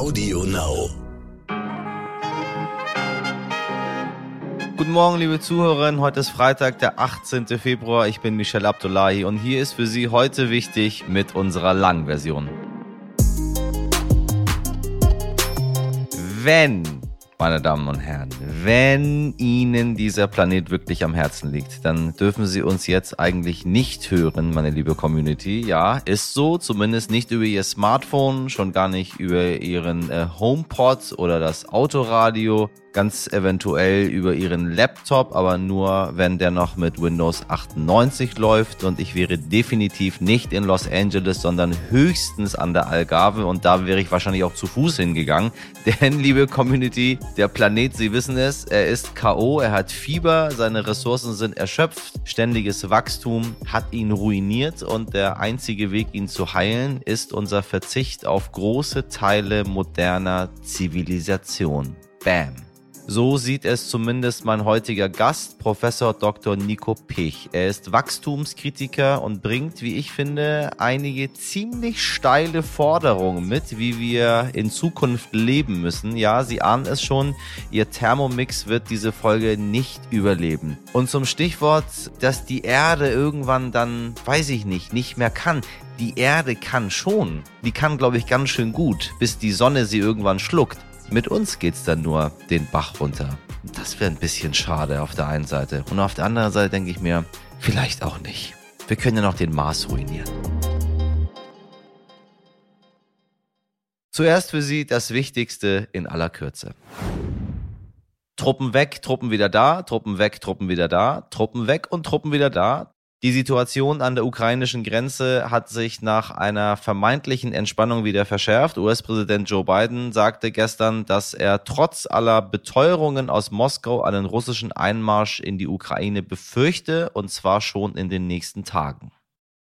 Audio Now. Guten Morgen, liebe Zuhörerinnen. Heute ist Freitag, der 18. Februar. Ich bin Michelle Abdullahi und hier ist für Sie heute wichtig mit unserer Langversion. Wenn meine Damen und Herren, wenn Ihnen dieser Planet wirklich am Herzen liegt, dann dürfen Sie uns jetzt eigentlich nicht hören, meine liebe Community. Ja, ist so, zumindest nicht über Ihr Smartphone, schon gar nicht über Ihren äh, HomePod oder das Autoradio ganz eventuell über ihren Laptop, aber nur wenn der noch mit Windows 98 läuft und ich wäre definitiv nicht in Los Angeles, sondern höchstens an der Algarve und da wäre ich wahrscheinlich auch zu Fuß hingegangen. Denn, liebe Community, der Planet, Sie wissen es, er ist KO, er hat Fieber, seine Ressourcen sind erschöpft, ständiges Wachstum hat ihn ruiniert und der einzige Weg, ihn zu heilen, ist unser Verzicht auf große Teile moderner Zivilisation. Bam. So sieht es zumindest mein heutiger Gast, Professor Dr. Nico Pich. Er ist Wachstumskritiker und bringt, wie ich finde, einige ziemlich steile Forderungen mit, wie wir in Zukunft leben müssen. Ja, Sie ahnen es schon, Ihr Thermomix wird diese Folge nicht überleben. Und zum Stichwort, dass die Erde irgendwann dann, weiß ich nicht, nicht mehr kann die Erde kann schon. Die kann, glaube ich, ganz schön gut, bis die Sonne sie irgendwann schluckt. Mit uns geht's dann nur den Bach runter. Das wäre ein bisschen schade auf der einen Seite. Und auf der anderen Seite denke ich mir, vielleicht auch nicht. Wir können ja noch den Mars ruinieren. Zuerst für Sie das Wichtigste in aller Kürze. Truppen weg, Truppen wieder da, Truppen weg, Truppen wieder da, Truppen weg und Truppen wieder da. Die Situation an der ukrainischen Grenze hat sich nach einer vermeintlichen Entspannung wieder verschärft. US-Präsident Joe Biden sagte gestern, dass er trotz aller Beteuerungen aus Moskau einen russischen Einmarsch in die Ukraine befürchte, und zwar schon in den nächsten Tagen.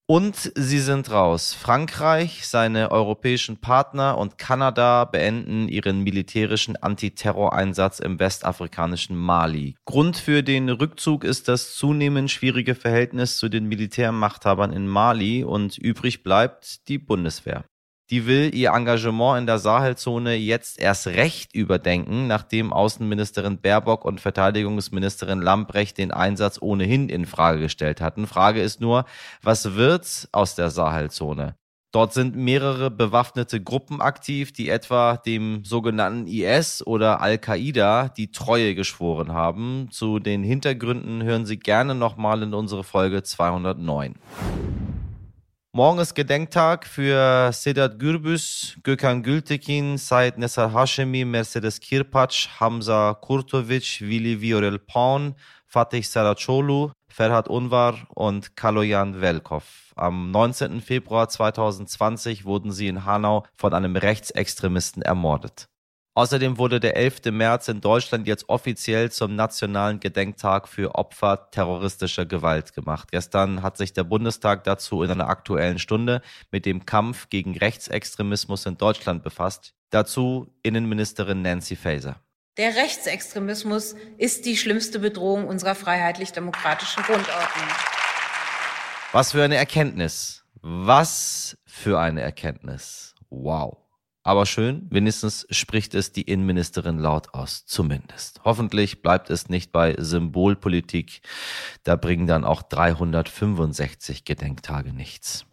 Und sie sind raus. Frankreich, seine europäischen Partner und Kanada beenden ihren militärischen Antiterroreinsatz im westafrikanischen Mali. Grund für den Rückzug ist das zunehmend schwierige Verhältnis zu den Militärmachthabern in Mali und übrig bleibt die Bundeswehr. Die will ihr Engagement in der Sahelzone jetzt erst recht überdenken, nachdem Außenministerin Baerbock und Verteidigungsministerin Lambrecht den Einsatz ohnehin in Frage gestellt hatten. Frage ist nur, was wird aus der Sahelzone? Dort sind mehrere bewaffnete Gruppen aktiv, die etwa dem sogenannten IS oder Al-Qaida die Treue geschworen haben. Zu den Hintergründen hören Sie gerne nochmal in unsere Folge 209. Morgen ist Gedenktag für Sedat Gürbüz, Gökhan Gültekin, Said Nessar Hashemi, Mercedes Kirpac, Hamza Kurtovic, Willi Viorel Paun, Fatih Saracolu, Ferhat Unvar und Kaloyan Velkov. Am 19. Februar 2020 wurden sie in Hanau von einem Rechtsextremisten ermordet. Außerdem wurde der 11. März in Deutschland jetzt offiziell zum nationalen Gedenktag für Opfer terroristischer Gewalt gemacht. Gestern hat sich der Bundestag dazu in einer aktuellen Stunde mit dem Kampf gegen Rechtsextremismus in Deutschland befasst. Dazu Innenministerin Nancy Faeser. Der Rechtsextremismus ist die schlimmste Bedrohung unserer freiheitlich-demokratischen Grundordnung. Was für eine Erkenntnis. Was für eine Erkenntnis. Wow. Aber schön, wenigstens spricht es die Innenministerin laut aus, zumindest. Hoffentlich bleibt es nicht bei Symbolpolitik. Da bringen dann auch 365 Gedenktage nichts.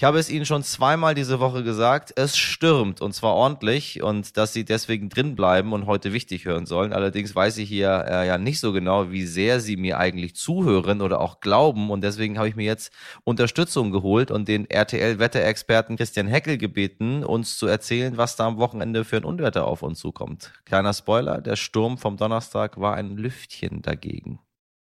Ich habe es Ihnen schon zweimal diese Woche gesagt, es stürmt und zwar ordentlich und dass Sie deswegen drin bleiben und heute wichtig hören sollen. Allerdings weiß ich hier äh, ja nicht so genau, wie sehr Sie mir eigentlich zuhören oder auch glauben und deswegen habe ich mir jetzt Unterstützung geholt und den RTL-Wetterexperten Christian Heckel gebeten, uns zu erzählen, was da am Wochenende für ein Unwetter auf uns zukommt. Kleiner Spoiler, der Sturm vom Donnerstag war ein Lüftchen dagegen.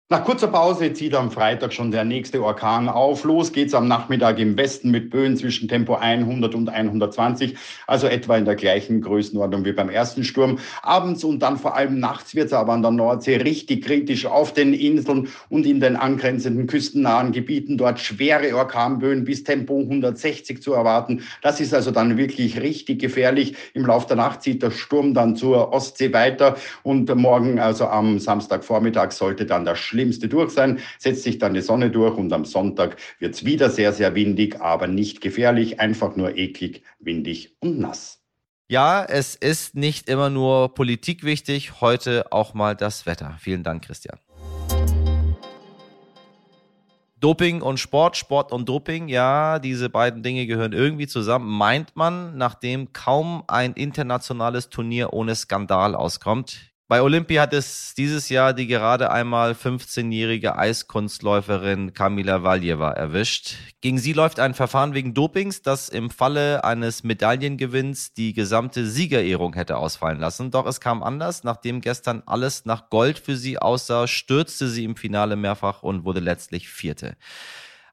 Nach kurzer Pause zieht am Freitag schon der nächste Orkan auf. Los geht's am Nachmittag im Westen mit Böen zwischen Tempo 100 und 120, also etwa in der gleichen Größenordnung wie beim ersten Sturm. Abends und dann vor allem nachts wird's aber an der Nordsee richtig kritisch auf den Inseln und in den angrenzenden küstennahen Gebieten. Dort schwere Orkanböen bis Tempo 160 zu erwarten. Das ist also dann wirklich richtig gefährlich. Im Laufe der Nacht zieht der Sturm dann zur Ostsee weiter und morgen, also am Samstagvormittag, sollte dann der Schlimmste durch sein, setzt sich dann die Sonne durch und am Sonntag wird es wieder sehr, sehr windig, aber nicht gefährlich, einfach nur eklig, windig und nass. Ja, es ist nicht immer nur Politik wichtig, heute auch mal das Wetter. Vielen Dank, Christian. Doping und Sport, Sport und Doping, ja, diese beiden Dinge gehören irgendwie zusammen, meint man, nachdem kaum ein internationales Turnier ohne Skandal auskommt. Bei Olympia hat es dieses Jahr die gerade einmal 15-jährige Eiskunstläuferin Kamila Valjeva erwischt. Gegen sie läuft ein Verfahren wegen Dopings, das im Falle eines Medaillengewinns die gesamte Siegerehrung hätte ausfallen lassen. Doch es kam anders. Nachdem gestern alles nach Gold für sie aussah, stürzte sie im Finale mehrfach und wurde letztlich Vierte.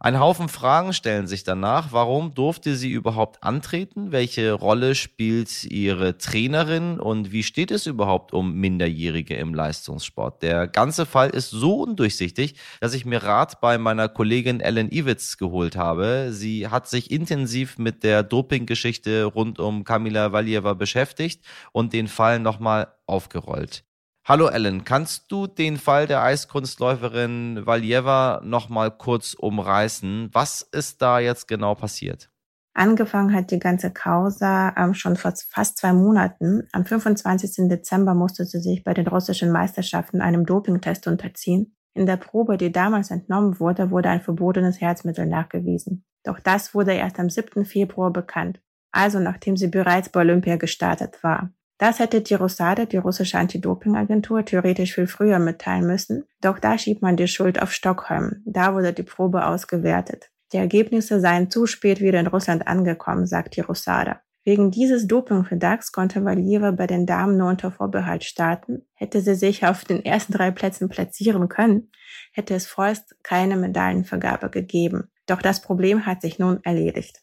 Ein Haufen Fragen stellen sich danach. Warum durfte sie überhaupt antreten? Welche Rolle spielt ihre Trainerin? Und wie steht es überhaupt um Minderjährige im Leistungssport? Der ganze Fall ist so undurchsichtig, dass ich mir Rat bei meiner Kollegin Ellen Iwitz geholt habe. Sie hat sich intensiv mit der Doping-Geschichte rund um Kamila Valieva beschäftigt und den Fall nochmal aufgerollt. Hallo Ellen, kannst du den Fall der Eiskunstläuferin Valjeva noch mal kurz umreißen? Was ist da jetzt genau passiert? Angefangen hat die ganze Causa ähm, schon vor fast zwei Monaten. Am 25. Dezember musste sie sich bei den russischen Meisterschaften einem Dopingtest unterziehen. In der Probe, die damals entnommen wurde, wurde ein verbotenes Herzmittel nachgewiesen. Doch das wurde erst am 7. Februar bekannt, also nachdem sie bereits bei Olympia gestartet war. Das hätte die Rosada, die russische Anti-Doping-Agentur, theoretisch viel früher mitteilen müssen. Doch da schiebt man die Schuld auf Stockholm. Da wurde die Probe ausgewertet. Die Ergebnisse seien zu spät wieder in Russland angekommen, sagt die Rosada. Wegen dieses Dopingverdachts konnte Valieva bei den Damen nur unter Vorbehalt starten. Hätte sie sich auf den ersten drei Plätzen platzieren können, hätte es vorerst keine Medaillenvergabe gegeben. Doch das Problem hat sich nun erledigt.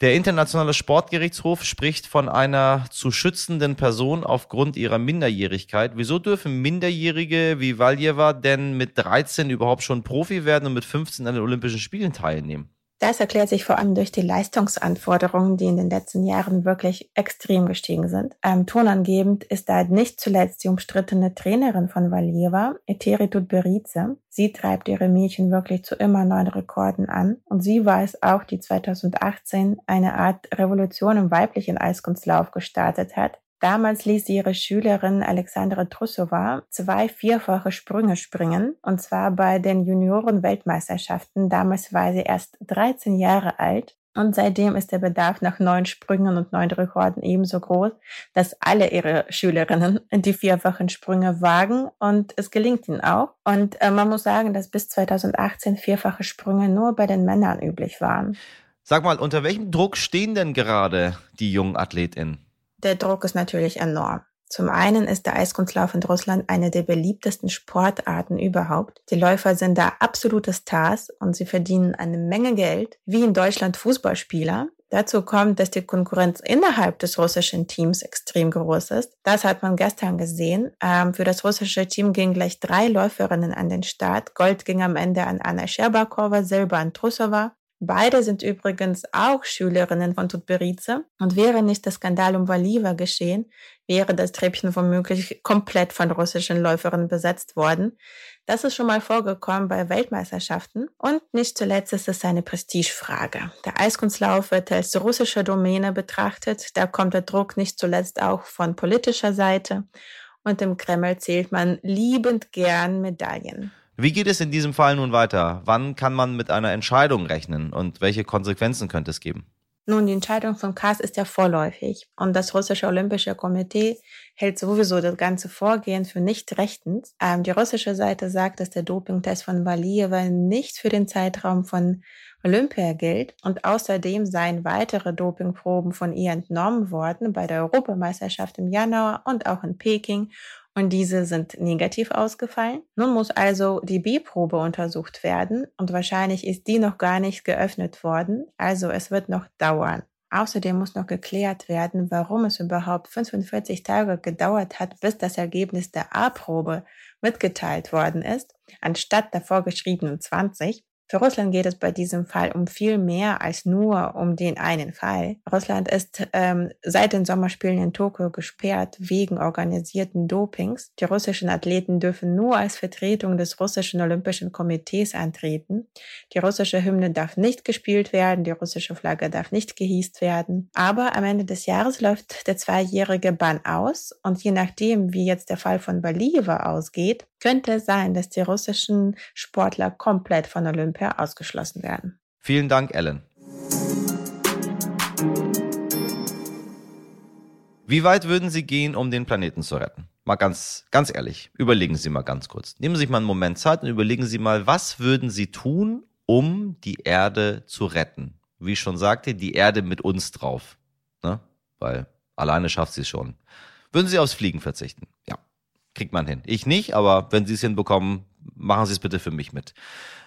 Der Internationale Sportgerichtshof spricht von einer zu schützenden Person aufgrund ihrer Minderjährigkeit. Wieso dürfen Minderjährige wie Valjeva denn mit 13 überhaupt schon Profi werden und mit 15 an den Olympischen Spielen teilnehmen? Das erklärt sich vor allem durch die Leistungsanforderungen, die in den letzten Jahren wirklich extrem gestiegen sind. Ähm, tonangebend ist da nicht zuletzt die umstrittene Trainerin von Valieva, Eteri Tutberidze. Sie treibt ihre Mädchen wirklich zu immer neuen Rekorden an und sie war es auch, die 2018 eine Art Revolution im weiblichen Eiskunstlauf gestartet hat, Damals ließ sie ihre Schülerin Alexandra Trusova zwei vierfache Sprünge springen, und zwar bei den Junioren-Weltmeisterschaften. Damals war sie erst 13 Jahre alt. Und seitdem ist der Bedarf nach neuen Sprüngen und neuen Rekorden ebenso groß, dass alle ihre Schülerinnen die vierfachen Sprünge wagen und es gelingt ihnen auch. Und äh, man muss sagen, dass bis 2018 vierfache Sprünge nur bei den Männern üblich waren. Sag mal, unter welchem Druck stehen denn gerade die jungen AthletInnen? Der Druck ist natürlich enorm. Zum einen ist der Eiskunstlauf in Russland eine der beliebtesten Sportarten überhaupt. Die Läufer sind da absolute Stars und sie verdienen eine Menge Geld, wie in Deutschland Fußballspieler. Dazu kommt, dass die Konkurrenz innerhalb des russischen Teams extrem groß ist. Das hat man gestern gesehen. Ähm, für das russische Team gingen gleich drei Läuferinnen an den Start. Gold ging am Ende an Anna Scherbakova, Silber an Trusova Beide sind übrigens auch Schülerinnen von Tutberidze. Und wäre nicht der Skandal um Valiva geschehen, wäre das Treppchen womöglich komplett von russischen Läuferinnen besetzt worden. Das ist schon mal vorgekommen bei Weltmeisterschaften. Und nicht zuletzt ist es eine Prestigefrage. Der Eiskunstlauf wird als russische Domäne betrachtet. Da kommt der Druck nicht zuletzt auch von politischer Seite. Und im Kreml zählt man liebend gern Medaillen. Wie geht es in diesem Fall nun weiter? Wann kann man mit einer Entscheidung rechnen und welche Konsequenzen könnte es geben? Nun, die Entscheidung von CAS ist ja vorläufig und das russische Olympische Komitee hält sowieso das ganze Vorgehen für nicht rechtens. Ähm, die russische Seite sagt, dass der Dopingtest von Valieva nicht für den Zeitraum von Olympia gilt und außerdem seien weitere Dopingproben von ihr entnommen worden bei der Europameisterschaft im Januar und auch in Peking und diese sind negativ ausgefallen. Nun muss also die B-Probe untersucht werden und wahrscheinlich ist die noch gar nicht geöffnet worden, also es wird noch dauern. Außerdem muss noch geklärt werden, warum es überhaupt 45 Tage gedauert hat, bis das Ergebnis der A-Probe mitgeteilt worden ist, anstatt der vorgeschriebenen 20. Für Russland geht es bei diesem Fall um viel mehr als nur um den einen Fall. Russland ist ähm, seit den Sommerspielen in Tokio gesperrt wegen organisierten Dopings. Die russischen Athleten dürfen nur als Vertretung des russischen Olympischen Komitees antreten. Die russische Hymne darf nicht gespielt werden, die russische Flagge darf nicht gehiest werden. Aber am Ende des Jahres läuft der zweijährige Bann aus und je nachdem, wie jetzt der Fall von Baliva ausgeht, könnte sein, dass die russischen Sportler komplett von Olympia ausgeschlossen werden. Vielen Dank, Ellen. Wie weit würden Sie gehen, um den Planeten zu retten? Mal ganz, ganz ehrlich, überlegen Sie mal ganz kurz. Nehmen Sie sich mal einen Moment Zeit und überlegen Sie mal, was würden Sie tun, um die Erde zu retten? Wie ich schon sagte, die Erde mit uns drauf. Ne? Weil alleine schafft sie es schon. Würden Sie aufs Fliegen verzichten? Ja kriegt man hin. Ich nicht, aber wenn Sie es hinbekommen, machen Sie es bitte für mich mit.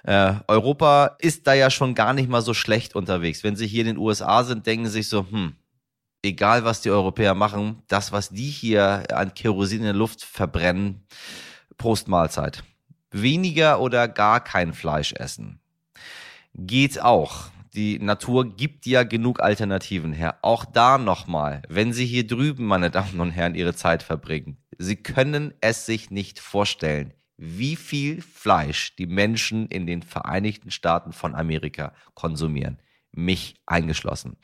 Äh, Europa ist da ja schon gar nicht mal so schlecht unterwegs. Wenn Sie hier in den USA sind, denken Sie sich so, hm, egal was die Europäer machen, das, was die hier an Kerosin in der Luft verbrennen, Prost Mahlzeit. Weniger oder gar kein Fleisch essen. Geht auch. Die Natur gibt ja genug Alternativen her. Auch da nochmal, wenn Sie hier drüben, meine Damen und Herren, Ihre Zeit verbringen, Sie können es sich nicht vorstellen, wie viel Fleisch die Menschen in den Vereinigten Staaten von Amerika konsumieren. Mich eingeschlossen.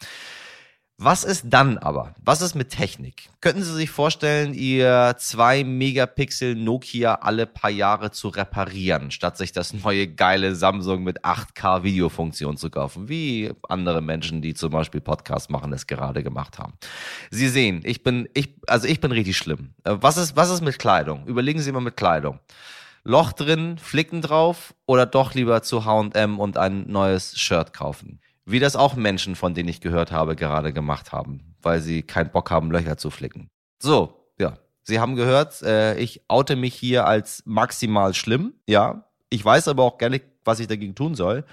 Was ist dann aber? Was ist mit Technik? Könnten Sie sich vorstellen, Ihr 2 Megapixel Nokia alle paar Jahre zu reparieren, statt sich das neue geile Samsung mit 8K Videofunktion zu kaufen, wie andere Menschen, die zum Beispiel Podcasts machen, es gerade gemacht haben? Sie sehen, ich bin, ich, also ich bin richtig schlimm. Äh, was ist, was ist mit Kleidung? Überlegen Sie mal mit Kleidung. Loch drin, Flicken drauf oder doch lieber zu H&M und ein neues Shirt kaufen? Wie das auch Menschen, von denen ich gehört habe, gerade gemacht haben, weil sie keinen Bock haben, Löcher zu flicken. So, ja. Sie haben gehört, äh, ich oute mich hier als maximal schlimm, ja. Ich weiß aber auch gerne, was ich dagegen tun soll.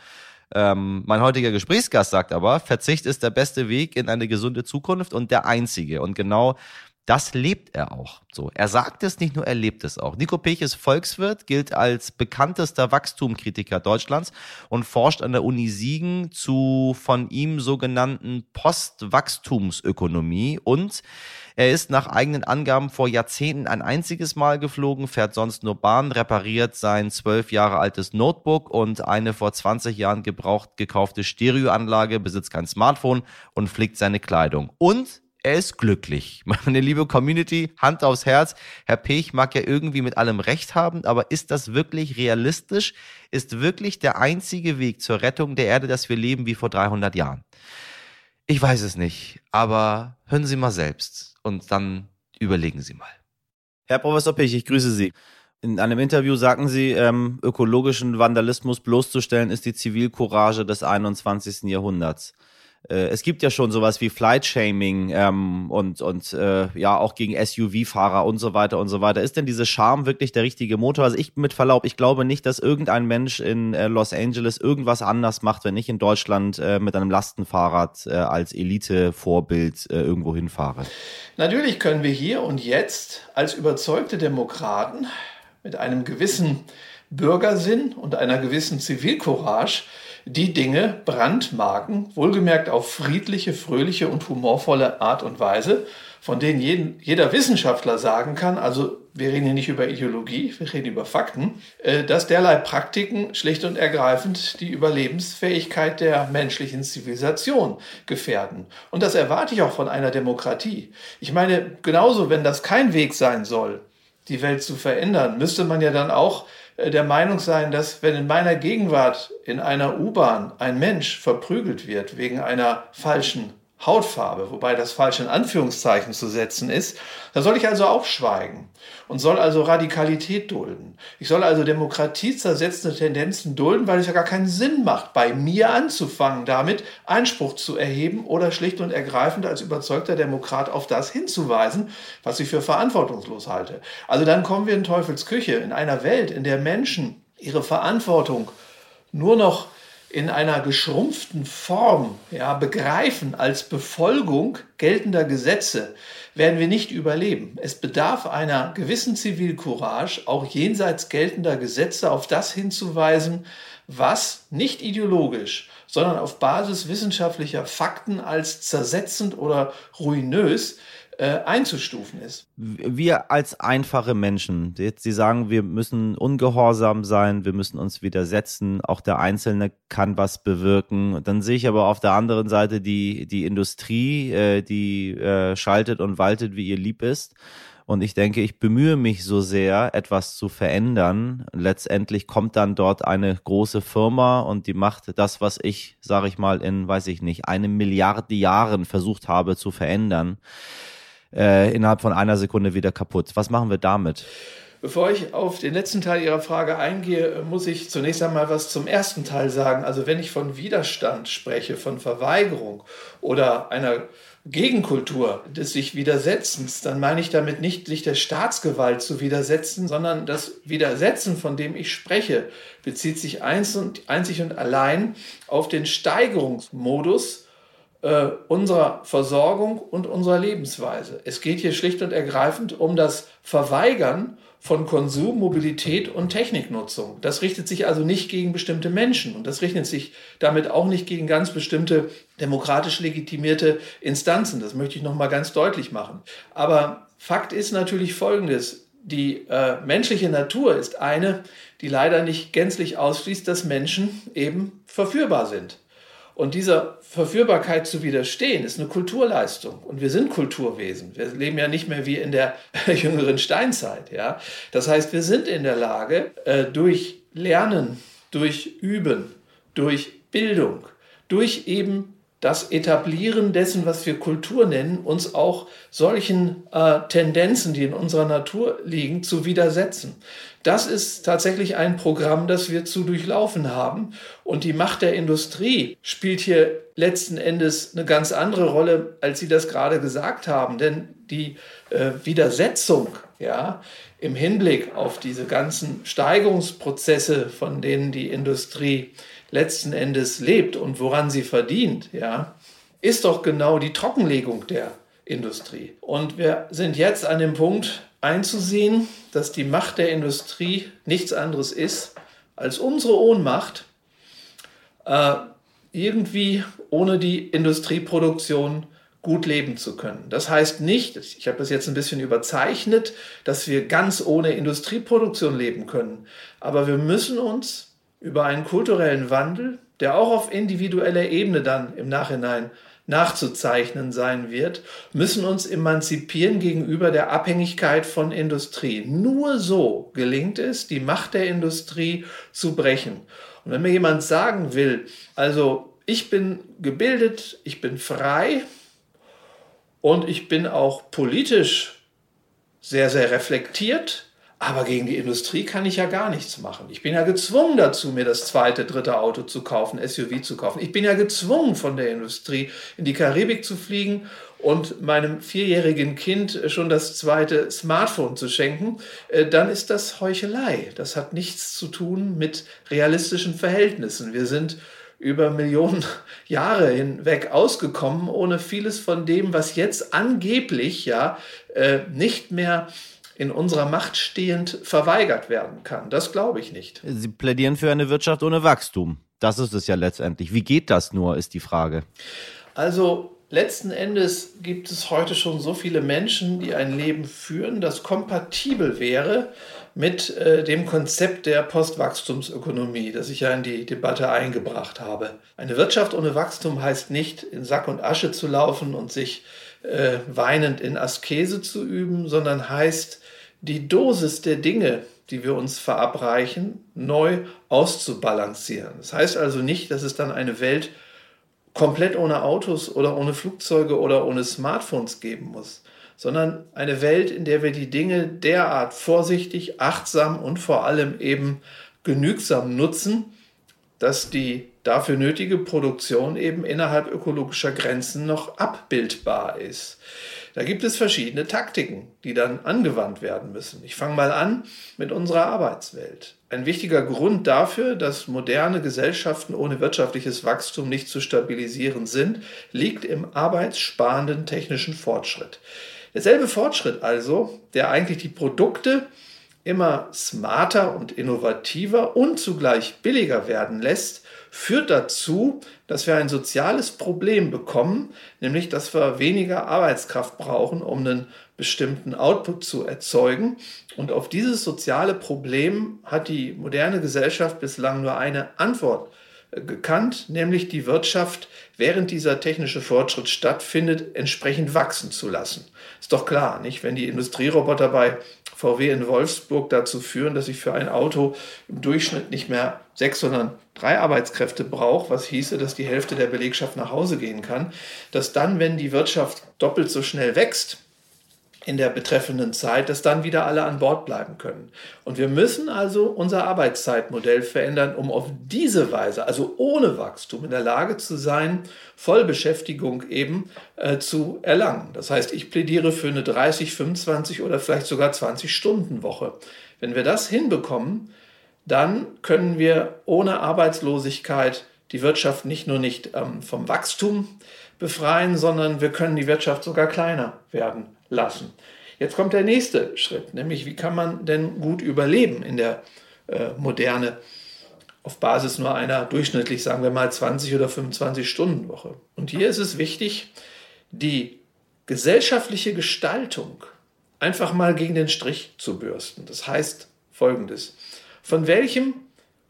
Ähm, mein heutiger Gesprächsgast sagt aber, Verzicht ist der beste Weg in eine gesunde Zukunft und der einzige. Und genau das lebt er auch. So, er sagt es nicht nur, er lebt es auch. Nico Pech ist Volkswirt, gilt als bekanntester Wachstumkritiker Deutschlands und forscht an der Uni Siegen zu von ihm sogenannten Postwachstumsökonomie und er ist nach eigenen Angaben vor Jahrzehnten ein einziges Mal geflogen, fährt sonst nur Bahn, repariert sein zwölf Jahre altes Notebook und eine vor 20 Jahren gebraucht gekaufte Stereoanlage, besitzt kein Smartphone und flickt seine Kleidung. Und er ist glücklich. Meine liebe Community, Hand aufs Herz. Herr Pech mag ja irgendwie mit allem Recht haben, aber ist das wirklich realistisch? Ist wirklich der einzige Weg zur Rettung der Erde, dass wir leben wie vor 300 Jahren? Ich weiß es nicht, aber hören Sie mal selbst und dann überlegen Sie mal. Herr Professor Pech, ich grüße Sie. In einem Interview sagten Sie, ähm, ökologischen Vandalismus bloßzustellen ist die Zivilcourage des 21. Jahrhunderts äh, es gibt ja schon sowas wie Flight-Shaming ähm, und, und äh, ja auch gegen SUV-Fahrer und so weiter und so weiter. Ist denn diese Charme wirklich der richtige Motor? Also ich mit Verlaub, ich glaube nicht, dass irgendein Mensch in äh, Los Angeles irgendwas anders macht, wenn ich in Deutschland äh, mit einem Lastenfahrrad äh, als Elite-Vorbild äh, irgendwo hinfahre. Natürlich können wir hier und jetzt als überzeugte Demokraten mit einem gewissen Bürgersinn und einer gewissen Zivilcourage die Dinge brandmarken, wohlgemerkt auf friedliche, fröhliche und humorvolle Art und Weise, von denen jeden, jeder Wissenschaftler sagen kann, also wir reden hier nicht über Ideologie, wir reden über Fakten, äh, dass derlei Praktiken schlicht und ergreifend die Überlebensfähigkeit der menschlichen Zivilisation gefährden. Und das erwarte ich auch von einer Demokratie. Ich meine, genauso, wenn das kein Weg sein soll, die Welt zu verändern, müsste man ja dann auch der Meinung sein, dass wenn in meiner Gegenwart in einer U-Bahn ein Mensch verprügelt wird wegen einer falschen Hautfarbe, wobei das falsch in Anführungszeichen zu setzen ist, da soll ich also auch schweigen und soll also Radikalität dulden. Ich soll also demokratiezersetzende Tendenzen dulden, weil es ja gar keinen Sinn macht, bei mir anzufangen, damit Einspruch zu erheben oder schlicht und ergreifend als überzeugter Demokrat auf das hinzuweisen, was ich für verantwortungslos halte. Also dann kommen wir in Teufels Küche, in einer Welt, in der Menschen ihre Verantwortung nur noch in einer geschrumpften Form ja, begreifen als Befolgung geltender Gesetze, werden wir nicht überleben. Es bedarf einer gewissen Zivilcourage, auch jenseits geltender Gesetze auf das hinzuweisen, was nicht ideologisch, sondern auf Basis wissenschaftlicher Fakten als zersetzend oder ruinös äh, einzustufen ist. Wir als einfache Menschen, Sie sagen, wir müssen ungehorsam sein, wir müssen uns widersetzen, auch der Einzelne kann was bewirken. Dann sehe ich aber auf der anderen Seite die, die Industrie, äh, die äh, schaltet und waltet, wie ihr lieb ist. Und ich denke, ich bemühe mich so sehr, etwas zu verändern. Letztendlich kommt dann dort eine große Firma und die macht das, was ich, sage ich mal, in, weiß ich nicht, eine Milliarde Jahren versucht habe zu verändern äh, innerhalb von einer Sekunde wieder kaputt. Was machen wir damit? Bevor ich auf den letzten Teil Ihrer Frage eingehe, muss ich zunächst einmal was zum ersten Teil sagen. Also wenn ich von Widerstand spreche, von Verweigerung oder einer Gegenkultur des sich Widersetzens, dann meine ich damit nicht, sich der Staatsgewalt zu widersetzen, sondern das Widersetzen, von dem ich spreche, bezieht sich einzig und allein auf den Steigerungsmodus äh, unserer Versorgung und unserer Lebensweise. Es geht hier schlicht und ergreifend um das Verweigern von Konsum, Mobilität und Techniknutzung. Das richtet sich also nicht gegen bestimmte Menschen und das richtet sich damit auch nicht gegen ganz bestimmte demokratisch legitimierte Instanzen. Das möchte ich noch mal ganz deutlich machen. Aber Fakt ist natürlich Folgendes. Die äh, menschliche Natur ist eine, die leider nicht gänzlich ausschließt, dass Menschen eben verführbar sind. Und dieser Verführbarkeit zu widerstehen, ist eine Kulturleistung. Und wir sind Kulturwesen. Wir leben ja nicht mehr wie in der jüngeren Steinzeit. Ja? Das heißt, wir sind in der Lage, äh, durch Lernen, durch Üben, durch Bildung, durch eben das Etablieren dessen, was wir Kultur nennen, uns auch solchen äh, Tendenzen, die in unserer Natur liegen, zu widersetzen. Das ist tatsächlich ein Programm, das wir zu durchlaufen haben. Und die Macht der Industrie spielt hier letzten Endes eine ganz andere Rolle, als Sie das gerade gesagt haben. Denn die äh, Widersetzung ja, im Hinblick auf diese ganzen Steigerungsprozesse, von denen die Industrie letzten Endes lebt und woran sie verdient, ja, ist doch genau die Trockenlegung der Industrie. Und wir sind jetzt an dem Punkt, einzusehen, dass die Macht der Industrie nichts anderes ist als unsere Ohnmacht, äh, irgendwie ohne die Industrieproduktion gut leben zu können. Das heißt nicht, ich habe das jetzt ein bisschen überzeichnet, dass wir ganz ohne Industrieproduktion leben können, aber wir müssen uns über einen kulturellen Wandel, der auch auf individueller Ebene dann im Nachhinein nachzuzeichnen sein wird, müssen uns emanzipieren gegenüber der Abhängigkeit von Industrie. Nur so gelingt es, die Macht der Industrie zu brechen. Und wenn mir jemand sagen will, also ich bin gebildet, ich bin frei und ich bin auch politisch sehr, sehr reflektiert, aber gegen die Industrie kann ich ja gar nichts machen. Ich bin ja gezwungen dazu, mir das zweite, dritte Auto zu kaufen, SUV zu kaufen. Ich bin ja gezwungen von der Industrie in die Karibik zu fliegen und meinem vierjährigen Kind schon das zweite Smartphone zu schenken. Äh, dann ist das Heuchelei. Das hat nichts zu tun mit realistischen Verhältnissen. Wir sind über Millionen Jahre hinweg ausgekommen, ohne vieles von dem, was jetzt angeblich ja äh, nicht mehr in unserer Macht stehend verweigert werden kann. Das glaube ich nicht. Sie plädieren für eine Wirtschaft ohne Wachstum. Das ist es ja letztendlich. Wie geht das nur, ist die Frage. Also letzten Endes gibt es heute schon so viele Menschen, die ein Leben führen, das kompatibel wäre mit äh, dem Konzept der Postwachstumsökonomie, das ich ja in die Debatte eingebracht habe. Eine Wirtschaft ohne Wachstum heißt nicht, in Sack und Asche zu laufen und sich äh, weinend in Askese zu üben, sondern heißt, die Dosis der Dinge, die wir uns verabreichen, neu auszubalancieren. Das heißt also nicht, dass es dann eine Welt komplett ohne Autos oder ohne Flugzeuge oder ohne Smartphones geben muss, sondern eine Welt, in der wir die Dinge derart vorsichtig, achtsam und vor allem eben genügsam nutzen, dass die dafür nötige Produktion eben innerhalb ökologischer Grenzen noch abbildbar ist. Da gibt es verschiedene Taktiken, die dann angewandt werden müssen. Ich fange mal an mit unserer Arbeitswelt. Ein wichtiger Grund dafür, dass moderne Gesellschaften ohne wirtschaftliches Wachstum nicht zu stabilisieren sind, liegt im arbeitssparenden technischen Fortschritt. Derselbe Fortschritt also, der eigentlich die Produkte immer smarter und innovativer und zugleich billiger werden lässt, führt dazu, dass wir ein soziales Problem bekommen, nämlich dass wir weniger Arbeitskraft brauchen, um einen bestimmten Output zu erzeugen. Und auf dieses soziale Problem hat die moderne Gesellschaft bislang nur eine Antwort gekannt, nämlich die Wirtschaft, während dieser technische Fortschritt stattfindet, entsprechend wachsen zu lassen. Ist doch klar, nicht? Wenn die Industrieroboter bei VW in Wolfsburg dazu führen, dass ich für ein Auto im Durchschnitt nicht mehr sechs, sondern drei Arbeitskräfte brauche, was hieße, dass die Hälfte der Belegschaft nach Hause gehen kann, dass dann, wenn die Wirtschaft doppelt so schnell wächst, in der betreffenden Zeit, dass dann wieder alle an Bord bleiben können. Und wir müssen also unser Arbeitszeitmodell verändern, um auf diese Weise, also ohne Wachstum, in der Lage zu sein, Vollbeschäftigung eben äh, zu erlangen. Das heißt, ich plädiere für eine 30, 25 oder vielleicht sogar 20 Stunden Woche. Wenn wir das hinbekommen, dann können wir ohne Arbeitslosigkeit die Wirtschaft nicht nur nicht ähm, vom Wachstum befreien, sondern wir können die Wirtschaft sogar kleiner werden lassen. Jetzt kommt der nächste Schritt, nämlich wie kann man denn gut überleben in der äh, Moderne auf Basis nur einer durchschnittlich, sagen wir mal, 20 oder 25 Stunden Woche. Und hier ist es wichtig, die gesellschaftliche Gestaltung einfach mal gegen den Strich zu bürsten. Das heißt folgendes. Von welchem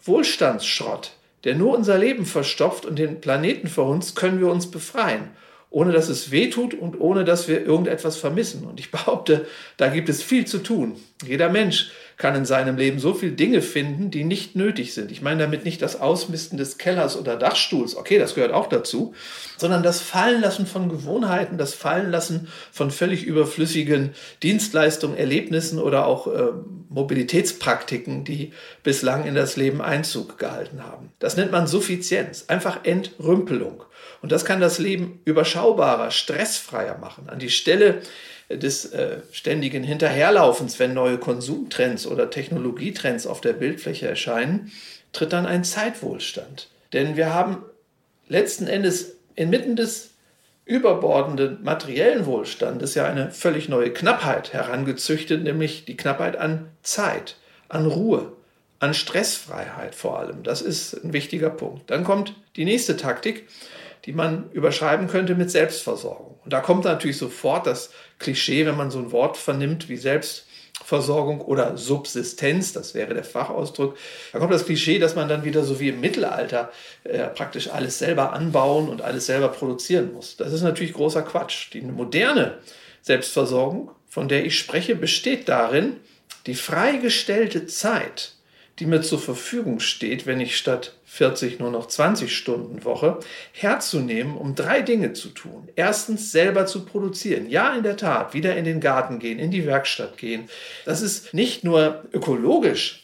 Wohlstandsschrott, der nur unser Leben verstopft und den Planeten verhunzt, können wir uns befreien? Ohne dass es wehtut und ohne dass wir irgendetwas vermissen. Und ich behaupte, da gibt es viel zu tun. Jeder Mensch kann in seinem Leben so viele Dinge finden, die nicht nötig sind. Ich meine damit nicht das Ausmisten des Kellers oder Dachstuhls, okay, das gehört auch dazu, sondern das Fallenlassen von Gewohnheiten, das Fallenlassen von völlig überflüssigen Dienstleistungen, Erlebnissen oder auch äh, Mobilitätspraktiken, die bislang in das Leben Einzug gehalten haben. Das nennt man Suffizienz, einfach Entrümpelung. Und das kann das Leben überschaubarer, stressfreier machen. An die Stelle des äh, ständigen Hinterherlaufens, wenn neue Konsumtrends oder Technologietrends auf der Bildfläche erscheinen, tritt dann ein Zeitwohlstand. Denn wir haben letzten Endes inmitten des überbordenden materiellen Wohlstandes ja eine völlig neue Knappheit herangezüchtet, nämlich die Knappheit an Zeit, an Ruhe, an Stressfreiheit vor allem. Das ist ein wichtiger Punkt. Dann kommt die nächste Taktik, die man überschreiben könnte mit Selbstversorgung. Und da kommt natürlich sofort das Klischee, wenn man so ein Wort vernimmt wie Selbstversorgung oder Subsistenz, das wäre der Fachausdruck. Da kommt das Klischee, dass man dann wieder so wie im Mittelalter äh, praktisch alles selber anbauen und alles selber produzieren muss. Das ist natürlich großer Quatsch. Die moderne Selbstversorgung, von der ich spreche, besteht darin, die freigestellte Zeit, die mir zur Verfügung steht, wenn ich statt 40 nur noch 20 Stunden Woche, herzunehmen, um drei Dinge zu tun. Erstens selber zu produzieren. Ja, in der Tat, wieder in den Garten gehen, in die Werkstatt gehen. Das ist nicht nur ökologisch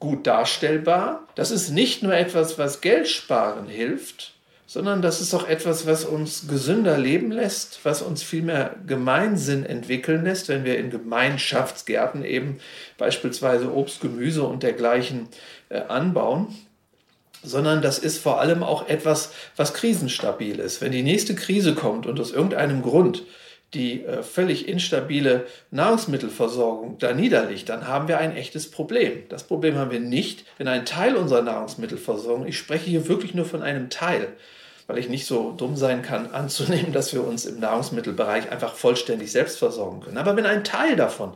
gut darstellbar, das ist nicht nur etwas, was Geld sparen hilft, sondern das ist auch etwas, was uns gesünder leben lässt, was uns viel mehr Gemeinsinn entwickeln lässt, wenn wir in Gemeinschaftsgärten eben beispielsweise Obst, Gemüse und dergleichen äh, anbauen sondern das ist vor allem auch etwas, was krisenstabil ist. Wenn die nächste Krise kommt und aus irgendeinem Grund die äh, völlig instabile Nahrungsmittelversorgung da niederliegt, dann haben wir ein echtes Problem. Das Problem haben wir nicht, wenn ein Teil unserer Nahrungsmittelversorgung, ich spreche hier wirklich nur von einem Teil, weil ich nicht so dumm sein kann, anzunehmen, dass wir uns im Nahrungsmittelbereich einfach vollständig selbst versorgen können. Aber wenn ein Teil davon,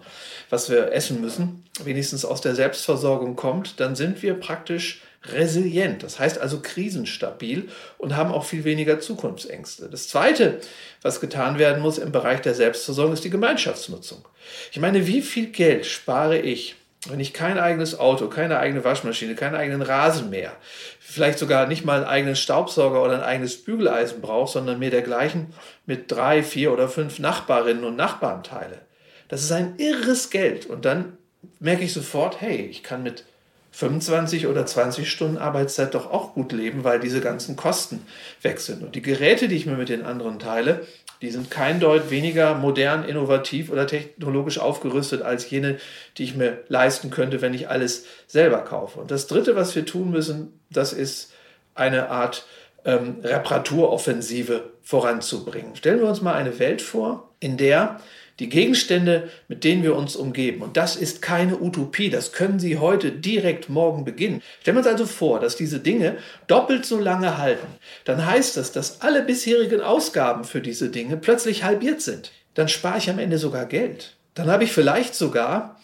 was wir essen müssen, wenigstens aus der Selbstversorgung kommt, dann sind wir praktisch resilient, das heißt also krisenstabil und haben auch viel weniger Zukunftsängste. Das Zweite, was getan werden muss im Bereich der Selbstversorgung, ist die Gemeinschaftsnutzung. Ich meine, wie viel Geld spare ich, wenn ich kein eigenes Auto, keine eigene Waschmaschine, keinen eigenen Rasenmäher, vielleicht sogar nicht mal einen eigenen Staubsauger oder ein eigenes Bügeleisen brauche, sondern mir dergleichen mit drei, vier oder fünf Nachbarinnen und Nachbarn teile. Das ist ein irres Geld. Und dann merke ich sofort, hey, ich kann mit 25 oder 20 Stunden Arbeitszeit doch auch gut leben, weil diese ganzen Kosten weg sind. Und die Geräte, die ich mir mit den anderen teile, die sind kein Deut weniger modern, innovativ oder technologisch aufgerüstet als jene, die ich mir leisten könnte, wenn ich alles selber kaufe. Und das Dritte, was wir tun müssen, das ist eine Art ähm, Reparaturoffensive voranzubringen. Stellen wir uns mal eine Welt vor, in der die Gegenstände, mit denen wir uns umgeben, und das ist keine Utopie, das können Sie heute direkt morgen beginnen. Stellen wir uns also vor, dass diese Dinge doppelt so lange halten. Dann heißt das, dass alle bisherigen Ausgaben für diese Dinge plötzlich halbiert sind. Dann spare ich am Ende sogar Geld. Dann habe ich vielleicht sogar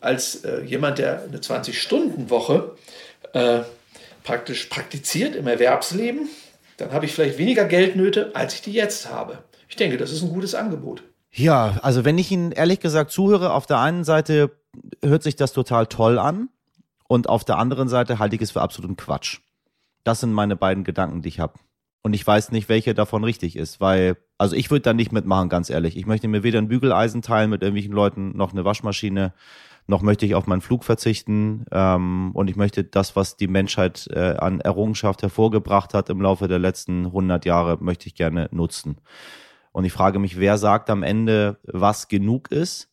als äh, jemand, der eine 20-Stunden-Woche äh, praktisch praktiziert im Erwerbsleben, dann habe ich vielleicht weniger Geldnöte, als ich die jetzt habe. Ich denke, das ist ein gutes Angebot. Ja, also wenn ich Ihnen ehrlich gesagt zuhöre, auf der einen Seite hört sich das total toll an und auf der anderen Seite halte ich es für absoluten Quatsch. Das sind meine beiden Gedanken, die ich habe. Und ich weiß nicht, welche davon richtig ist, weil, also ich würde da nicht mitmachen, ganz ehrlich. Ich möchte mir weder ein Bügeleisen teilen mit irgendwelchen Leuten, noch eine Waschmaschine, noch möchte ich auf meinen Flug verzichten. Ähm, und ich möchte das, was die Menschheit äh, an Errungenschaft hervorgebracht hat im Laufe der letzten 100 Jahre, möchte ich gerne nutzen. Und ich frage mich, wer sagt am Ende, was genug ist,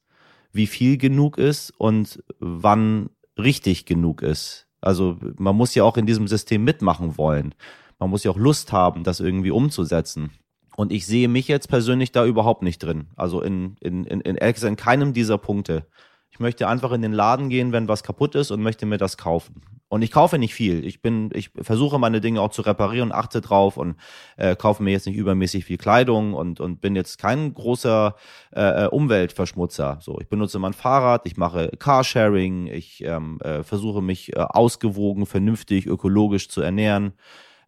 wie viel genug ist und wann richtig genug ist. Also man muss ja auch in diesem System mitmachen wollen man muss ja auch Lust haben, das irgendwie umzusetzen. Und ich sehe mich jetzt persönlich da überhaupt nicht drin. Also in, in, in, in, in keinem dieser Punkte. Ich möchte einfach in den Laden gehen, wenn was kaputt ist und möchte mir das kaufen. Und ich kaufe nicht viel. Ich bin, ich versuche meine Dinge auch zu reparieren, achte drauf und äh, kaufe mir jetzt nicht übermäßig viel Kleidung und und bin jetzt kein großer äh, Umweltverschmutzer. So, ich benutze mein Fahrrad, ich mache Carsharing, ich ähm, äh, versuche mich äh, ausgewogen, vernünftig, ökologisch zu ernähren.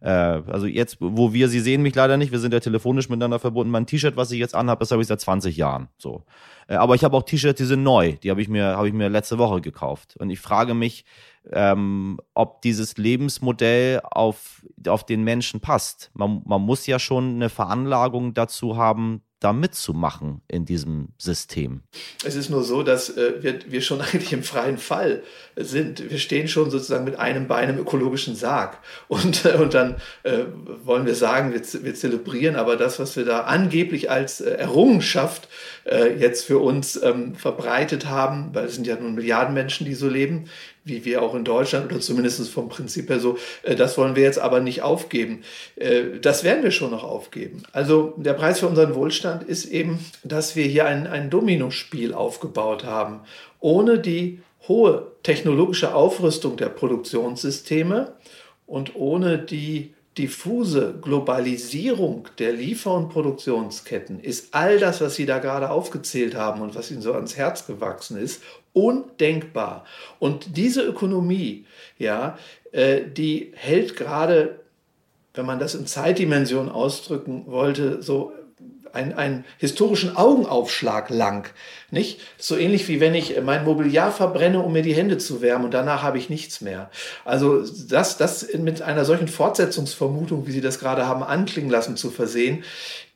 Äh, also jetzt, wo wir, Sie sehen mich leider nicht, wir sind ja telefonisch miteinander verbunden. Mein T-Shirt, was ich jetzt anhabe, das habe ich seit 20 Jahren. So. Äh, aber ich habe auch T-Shirts, die sind neu. Die habe ich mir, habe ich mir letzte Woche gekauft. Und ich frage mich, ähm, ob dieses Lebensmodell auf, auf den Menschen passt. Man, man muss ja schon eine Veranlagung dazu haben, da mitzumachen in diesem System? Es ist nur so, dass äh, wir, wir schon eigentlich im freien Fall sind. Wir stehen schon sozusagen mit einem Bein im ökologischen Sarg. Und, äh, und dann äh, wollen wir sagen, wir, wir zelebrieren aber das, was wir da angeblich als äh, Errungenschaft äh, jetzt für uns ähm, verbreitet haben, weil es sind ja nun Milliarden Menschen, die so leben, wie wir auch in Deutschland oder zumindest vom Prinzip her so, äh, das wollen wir jetzt aber nicht aufgeben. Äh, das werden wir schon noch aufgeben. Also der Preis für unseren Wohlstand ist eben, dass wir hier ein, ein Dominospiel aufgebaut haben, ohne die hohe technologische Aufrüstung der Produktionssysteme und ohne die diffuse Globalisierung der Liefer- und Produktionsketten ist all das, was Sie da gerade aufgezählt haben und was Ihnen so ans Herz gewachsen ist, undenkbar. Und diese Ökonomie, ja, äh, die hält gerade, wenn man das in Zeitdimension ausdrücken wollte, so einen, historischen Augenaufschlag lang. Nicht? So ähnlich wie wenn ich mein Mobiliar verbrenne, um mir die Hände zu wärmen und danach habe ich nichts mehr. Also das, das mit einer solchen Fortsetzungsvermutung, wie Sie das gerade haben anklingen lassen, zu versehen,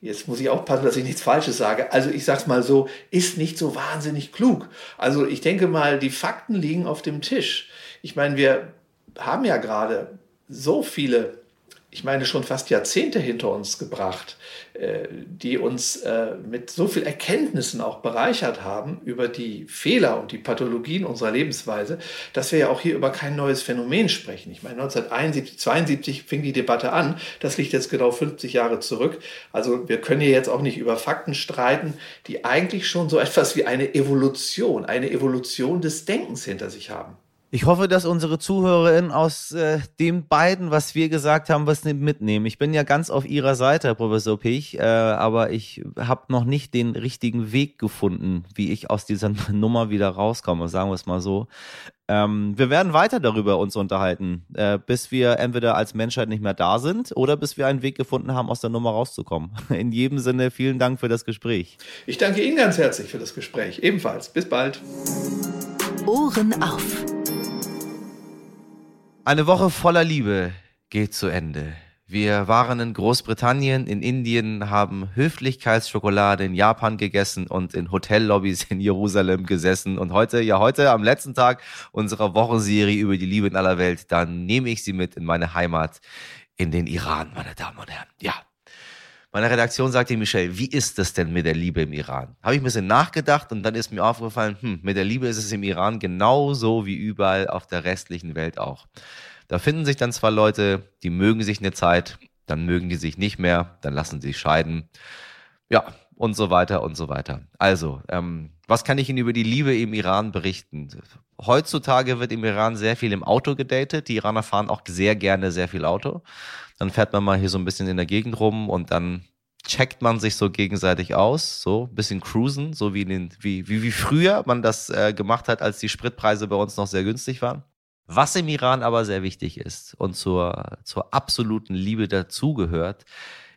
jetzt muss ich aufpassen, dass ich nichts Falsches sage. Also ich sage es mal so, ist nicht so wahnsinnig klug. Also ich denke mal, die Fakten liegen auf dem Tisch. Ich meine, wir haben ja gerade so viele ich meine, schon fast Jahrzehnte hinter uns gebracht, äh, die uns äh, mit so viel Erkenntnissen auch bereichert haben über die Fehler und die Pathologien unserer Lebensweise, dass wir ja auch hier über kein neues Phänomen sprechen. Ich meine, 1971, 72 fing die Debatte an. Das liegt jetzt genau 50 Jahre zurück. Also wir können hier jetzt auch nicht über Fakten streiten, die eigentlich schon so etwas wie eine Evolution, eine Evolution des Denkens hinter sich haben. Ich hoffe, dass unsere ZuhörerInnen aus äh, dem beiden, was wir gesagt haben, was mitnehmen. Ich bin ja ganz auf Ihrer Seite, Herr Professor Pich, äh, aber ich habe noch nicht den richtigen Weg gefunden, wie ich aus dieser Nummer wieder rauskomme, sagen wir es mal so. Ähm, wir werden weiter darüber uns unterhalten, äh, bis wir entweder als Menschheit nicht mehr da sind oder bis wir einen Weg gefunden haben, aus der Nummer rauszukommen. In jedem Sinne, vielen Dank für das Gespräch. Ich danke Ihnen ganz herzlich für das Gespräch. Ebenfalls. Bis bald. Ohren auf. Eine Woche voller Liebe geht zu Ende. Wir waren in Großbritannien, in Indien, haben Höflichkeitsschokolade in Japan gegessen und in Hotellobbys in Jerusalem gesessen. Und heute, ja heute, am letzten Tag unserer Wochenserie über die Liebe in aller Welt, dann nehme ich Sie mit in meine Heimat, in den Iran, meine Damen und Herren. Ja, meine Redaktion sagte, Michelle, wie ist das denn mit der Liebe im Iran? Habe ich ein bisschen nachgedacht und dann ist mir aufgefallen, hm, mit der Liebe ist es im Iran genauso wie überall auf der restlichen Welt auch. Da finden sich dann zwar Leute, die mögen sich eine Zeit, dann mögen die sich nicht mehr, dann lassen sie scheiden. Ja, und so weiter und so weiter. Also, ähm, was kann ich Ihnen über die Liebe im Iran berichten? Heutzutage wird im Iran sehr viel im Auto gedatet. Die Iraner fahren auch sehr gerne sehr viel Auto. Dann fährt man mal hier so ein bisschen in der Gegend rum und dann checkt man sich so gegenseitig aus, so ein bisschen cruisen, so wie, den, wie, wie, wie früher man das äh, gemacht hat, als die Spritpreise bei uns noch sehr günstig waren. Was im Iran aber sehr wichtig ist und zur, zur absoluten Liebe dazugehört,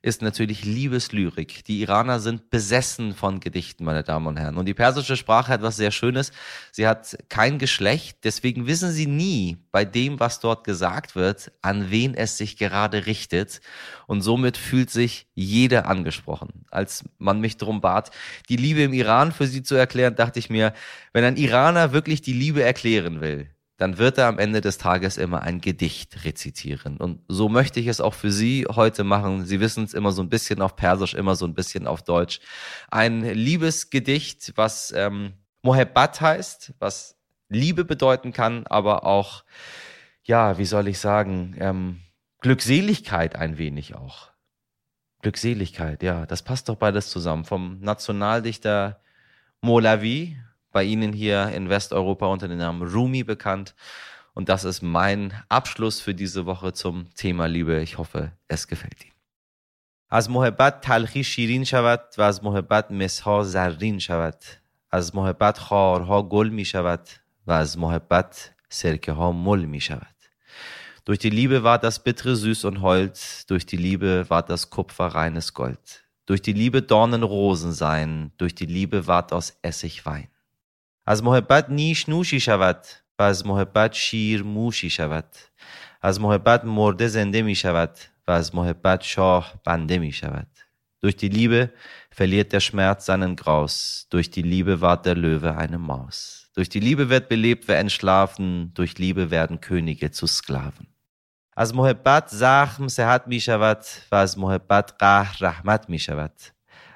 ist natürlich Liebeslyrik. Die Iraner sind besessen von Gedichten, meine Damen und Herren. Und die persische Sprache hat was sehr Schönes. Sie hat kein Geschlecht, deswegen wissen sie nie bei dem, was dort gesagt wird, an wen es sich gerade richtet. Und somit fühlt sich jeder angesprochen. Als man mich darum bat, die Liebe im Iran für sie zu erklären, dachte ich mir, wenn ein Iraner wirklich die Liebe erklären will, dann wird er am Ende des Tages immer ein Gedicht rezitieren. Und so möchte ich es auch für Sie heute machen. Sie wissen es immer so ein bisschen auf Persisch, immer so ein bisschen auf Deutsch. Ein Liebesgedicht, was ähm, Mohabbat heißt, was Liebe bedeuten kann, aber auch, ja, wie soll ich sagen, ähm, Glückseligkeit ein wenig auch. Glückseligkeit, ja, das passt doch beides zusammen. Vom Nationaldichter Molavi, bei Ihnen hier in Westeuropa unter dem Namen Rumi bekannt. Und das ist mein Abschluss für diese Woche zum Thema Liebe. Ich hoffe, es gefällt Ihnen. از محبت تلخی شیرین شود و از محبت مسها زرین شود از محبت خارها گل می شود و از محبت سرکه ها مل می شود durch die Liebe war das Bittere süß und hold, durch die Liebe war das Kupfer reines Gold. Durch die Liebe Dornen Rosen sein, durch die Liebe ward aus Essig Wein. از محبت نیش نوشی شود و از محبت شیر موشی شود از محبت مرده زنده می شود و از محبت شاه بنده می شود durch die Liebe verliert der Schmerz seinen Graus, durch die Liebe ward der Löwe eine Maus. Durch die Liebe wird belebt, wer entschlafen, durch Liebe werden Könige zu Sklaven. از محبت زخم صحت می شود و از محبت قهر رحمت می شود.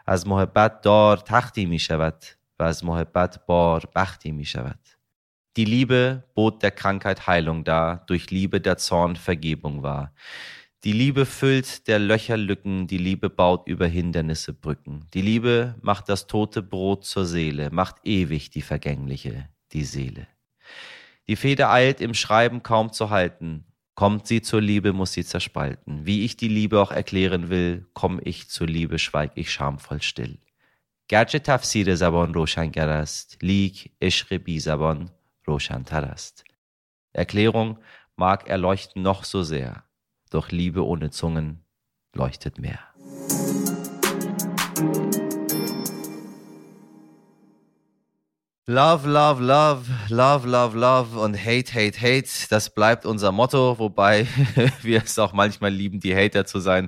از محبت دار تختی می شود و از محبت بار بختی می شود. Die Liebe bot der Krankheit Heilung dar, durch Liebe der Zorn Vergebung war. Die Liebe füllt der Löcher Lücken, die Liebe baut über Hindernisse Brücken. Die Liebe macht das tote Brot zur Seele, macht ewig die vergängliche, die Seele. Die Feder eilt im Schreiben kaum zu halten, kommt sie zur Liebe, muss sie zerspalten. Wie ich die Liebe auch erklären will, komm ich zur Liebe, schweig ich schamvoll still. گرچه تفسیر زبان روشنگر است لیک عشق بی زبان روشنتر است Erklärung mag erleuchten noch so sehr doch Liebe ohne Zungen leuchtet mehr Love, love, love, love, love, love und hate, hate, hate, das bleibt unser Motto, wobei wir es auch manchmal lieben, die Hater zu sein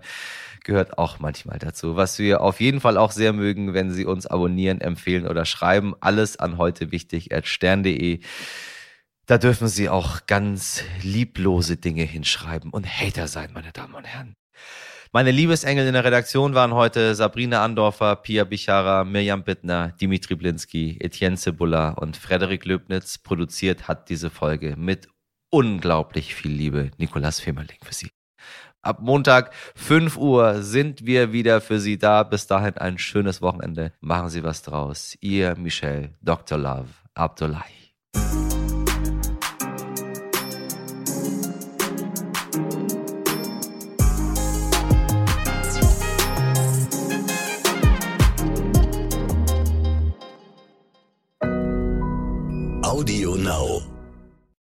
gehört auch manchmal dazu. Was wir auf jeden Fall auch sehr mögen, wenn Sie uns abonnieren, empfehlen oder schreiben. Alles an heute wichtig at stern.de. Da dürfen Sie auch ganz lieblose Dinge hinschreiben und Hater sein, meine Damen und Herren. Meine Liebesengel in der Redaktion waren heute Sabrina Andorfer, Pia Bichara, Mirjam Bittner, Dimitri Blinski, Etienne Cebula und Frederik Löbnitz. Produziert hat diese Folge mit unglaublich viel Liebe Nikolas Femerling für Sie. Ab Montag 5 Uhr sind wir wieder für Sie da. Bis dahin ein schönes Wochenende. Machen Sie was draus. Ihr Michel, Dr. Love, Abdullahi.